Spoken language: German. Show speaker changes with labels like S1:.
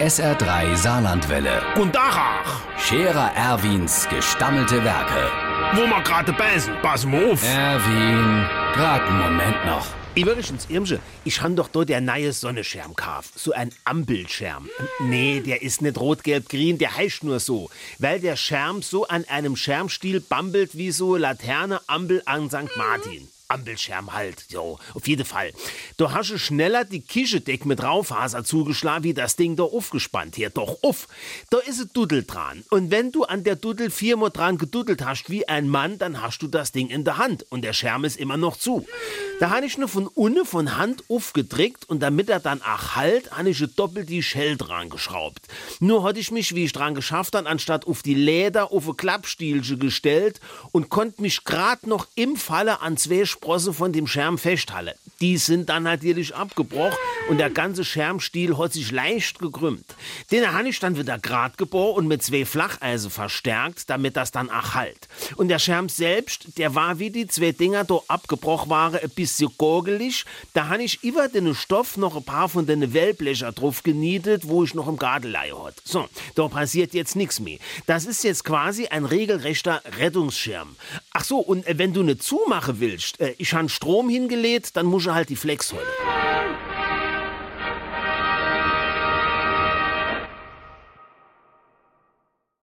S1: SR3 Saarlandwelle.
S2: Und Dachach,
S1: Scherer Erwins gestammelte Werke.
S2: wo wir gerade beißen, pass mal auf.
S1: Erwin, grad einen Moment noch.
S2: Übrigens, Irmsche, ich han doch dort der neue Sonnenschirm gekauft. So ein Ampelschirm. Nee, der ist nicht rot-gelb-grün, der heißt nur so. Weil der Schirm so an einem Schirmstiel bambelt wie so Laterne Ampel an St. Martin. Ampelschirm halt, so, auf jeden Fall. Da hast du schneller die Kischedeck mit Raufaser zugeschlagen, wie das Ding da aufgespannt. Hier, doch, auf. Da ist ein Duddel dran. Und wenn du an der Duddel viermal dran geduddelt hast wie ein Mann, dann hast du das Ding in der Hand. Und der Schirm ist immer noch zu. Da habe ich nur von unten von Hand aufgedrückt und damit er dann auch halt, habe ich doppelt die Shell dran geschraubt. Nur hatte ich mich, wie ich dran geschafft habe, anstatt auf die Leder auf ein Klappstielche gestellt und konnte mich grad noch im Falle an zwei Sprosse von dem Scherm festhalten. Die sind dann natürlich abgebrochen und der ganze Schermstiel hat sich leicht gekrümmt. Den habe ich dann wieder grad geboren und mit zwei Flacheisen verstärkt, damit das dann auch halt. Und der Scherm selbst, der war wie die zwei Dinger da abgebrochen waren, ein bisschen gurgelig. Da habe ich über den Stoff noch ein paar von den Wellblecher drauf genietet, wo ich noch im Gartelei hatte. So, da passiert jetzt nichts mehr. Das ist jetzt quasi ein regelrechter Rettungsschirm. Ach so, und äh, wenn du eine zumachen willst, äh, ich habe Strom hingelegt, dann muss ich halt die Flex holen.